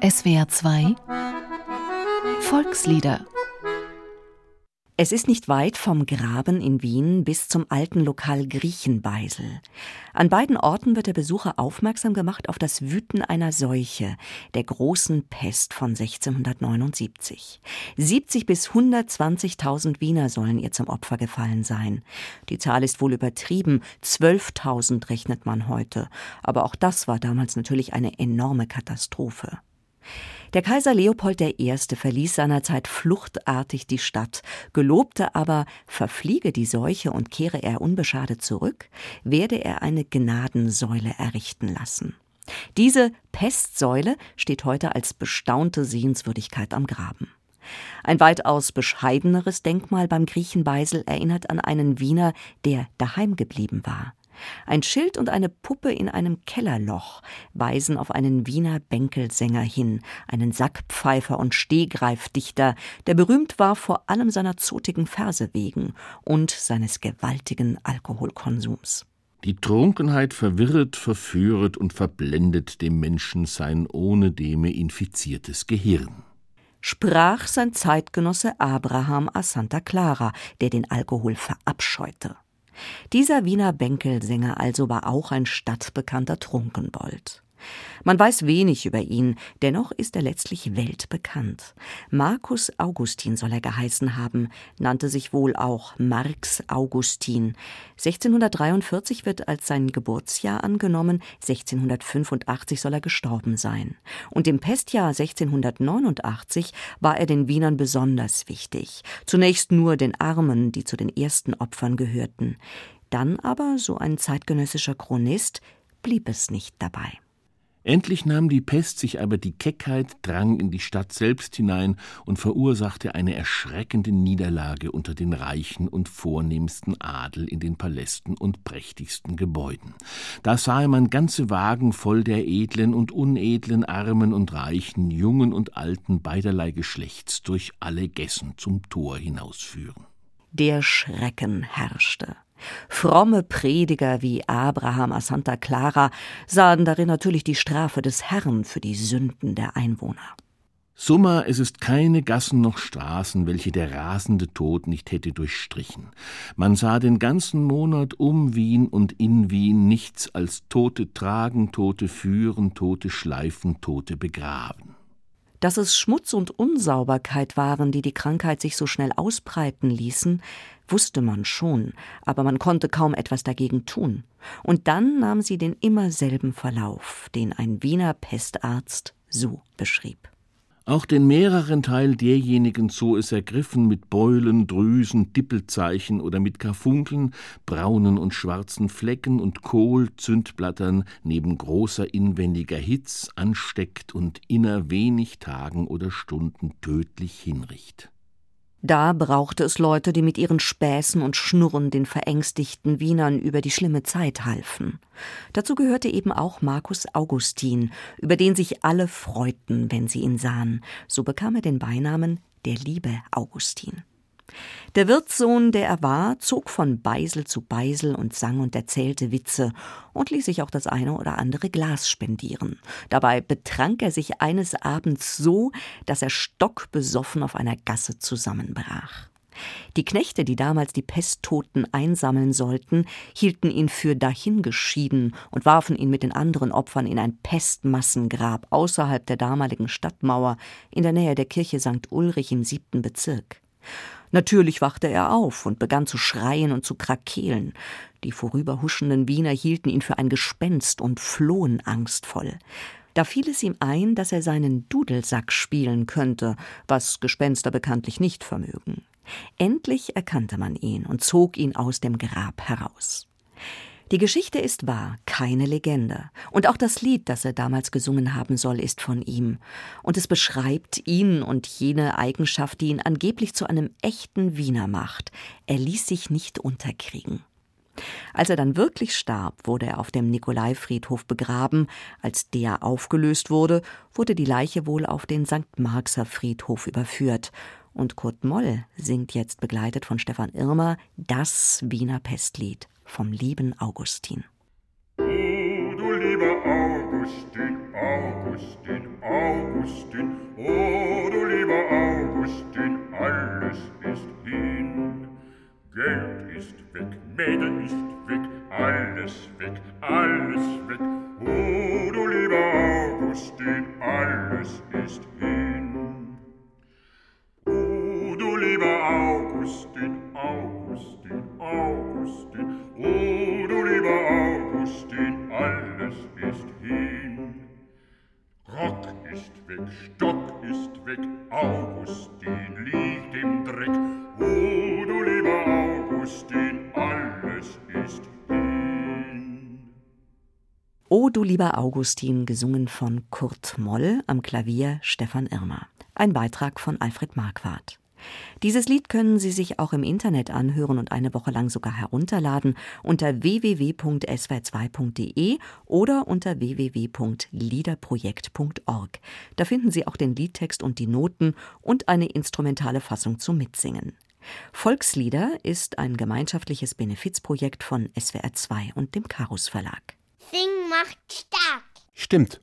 SWR 2 Volkslieder es ist nicht weit vom Graben in Wien bis zum alten Lokal Griechenbeisel. An beiden Orten wird der Besucher aufmerksam gemacht auf das Wüten einer Seuche, der großen Pest von 1679. 70 bis 120.000 Wiener sollen ihr zum Opfer gefallen sein. Die Zahl ist wohl übertrieben, 12.000 rechnet man heute. Aber auch das war damals natürlich eine enorme Katastrophe. Der Kaiser Leopold I. verließ seinerzeit fluchtartig die Stadt, gelobte aber, verfliege die Seuche und kehre er unbeschadet zurück, werde er eine Gnadensäule errichten lassen. Diese Pestsäule steht heute als bestaunte Sehenswürdigkeit am Graben. Ein weitaus bescheideneres Denkmal beim Griechenbeisel erinnert an einen Wiener, der daheim geblieben war. Ein Schild und eine Puppe in einem Kellerloch weisen auf einen Wiener Bänkelsänger hin, einen Sackpfeifer und Stehgreifdichter, der berühmt war vor allem seiner zotigen Verse wegen und seines gewaltigen Alkoholkonsums. Die Trunkenheit verwirret, verführet und verblendet dem Menschen sein ohne Deme infiziertes Gehirn sprach sein Zeitgenosse Abraham a Santa Clara, der den Alkohol verabscheute. Dieser Wiener Bänkelsänger also war auch ein stadtbekannter Trunkenbold. Man weiß wenig über ihn, dennoch ist er letztlich weltbekannt. Markus Augustin soll er geheißen haben, nannte sich wohl auch Marx Augustin. 1643 wird als sein Geburtsjahr angenommen, 1685 soll er gestorben sein. Und im Pestjahr 1689 war er den Wienern besonders wichtig. Zunächst nur den Armen, die zu den ersten Opfern gehörten. Dann aber, so ein zeitgenössischer Chronist, blieb es nicht dabei. Endlich nahm die Pest sich aber die Keckheit, drang in die Stadt selbst hinein und verursachte eine erschreckende Niederlage unter den reichen und vornehmsten Adel in den Palästen und prächtigsten Gebäuden. Da sah man ganze Wagen voll der edlen und unedlen, armen und reichen, jungen und alten beiderlei Geschlechts durch alle Gessen zum Tor hinausführen. Der Schrecken herrschte. Fromme Prediger wie Abraham a Santa Clara sahen darin natürlich die Strafe des Herrn für die Sünden der Einwohner. Summa, es ist keine Gassen noch Straßen, welche der rasende Tod nicht hätte durchstrichen. Man sah den ganzen Monat um Wien und in Wien nichts als Tote tragen, Tote führen, Tote schleifen, Tote begraben. Dass es Schmutz und Unsauberkeit waren, die die Krankheit sich so schnell ausbreiten ließen, wusste man schon, aber man konnte kaum etwas dagegen tun. Und dann nahm sie den immer selben Verlauf, den ein Wiener Pestarzt so beschrieb. Auch den mehreren Teil derjenigen so es ergriffen mit Beulen, Drüsen, Dippelzeichen oder mit Karfunkeln, braunen und schwarzen Flecken und Kohl, Zündblattern neben großer inwendiger Hitz ansteckt und inner wenig Tagen oder Stunden tödlich hinricht. Da brauchte es Leute, die mit ihren Späßen und Schnurren den verängstigten Wienern über die schlimme Zeit halfen. Dazu gehörte eben auch Markus Augustin, über den sich alle freuten, wenn sie ihn sahen. So bekam er den Beinamen der liebe Augustin. Der Wirtssohn, der er war, zog von Beisel zu Beisel und sang und erzählte Witze und ließ sich auch das eine oder andere Glas spendieren. Dabei betrank er sich eines Abends so, dass er stockbesoffen auf einer Gasse zusammenbrach. Die Knechte, die damals die Pesttoten einsammeln sollten, hielten ihn für dahingeschieden und warfen ihn mit den anderen Opfern in ein Pestmassengrab außerhalb der damaligen Stadtmauer in der Nähe der Kirche St. Ulrich im siebten Bezirk. Natürlich wachte er auf und begann zu schreien und zu krakeelen. Die vorüberhuschenden Wiener hielten ihn für ein Gespenst und flohen angstvoll. Da fiel es ihm ein, dass er seinen Dudelsack spielen könnte, was Gespenster bekanntlich nicht vermögen. Endlich erkannte man ihn und zog ihn aus dem Grab heraus. Die Geschichte ist wahr, keine Legende. Und auch das Lied, das er damals gesungen haben soll, ist von ihm. Und es beschreibt ihn und jene Eigenschaft, die ihn angeblich zu einem echten Wiener macht. Er ließ sich nicht unterkriegen. Als er dann wirklich starb, wurde er auf dem Nikolaifriedhof begraben. Als der aufgelöst wurde, wurde die Leiche wohl auf den St. Marxer Friedhof überführt. Und Kurt Moll singt jetzt begleitet von Stefan Irmer das Wiener Pestlied vom lieben Augustin. Oh, du lieber Augustin, Augustin, Augustin. Oh du lieber Augustin, alles ist hin. Geld ist weg, Mädel ist weg, alles weg, alles weg. Oh, du lieber Augustin, alles ist hin. Oh, du lieber Augustin, Augustin, Augustin. Oh, du lieber Augustin, alles ist hin. Rock ist weg, Stock ist weg, Augustin liegt im Dreck. Oh, du lieber Augustin, alles ist hin. O du lieber Augustin, gesungen von Kurt Moll, am Klavier Stefan Irmer. Ein Beitrag von Alfred Marquardt. Dieses Lied können Sie sich auch im Internet anhören und eine Woche lang sogar herunterladen unter www.swr2.de oder unter www.liederprojekt.org. Da finden Sie auch den Liedtext und die Noten und eine instrumentale Fassung zum Mitsingen. Volkslieder ist ein gemeinschaftliches Benefizprojekt von SWR2 und dem Karus Verlag. Sing macht stark. Stimmt.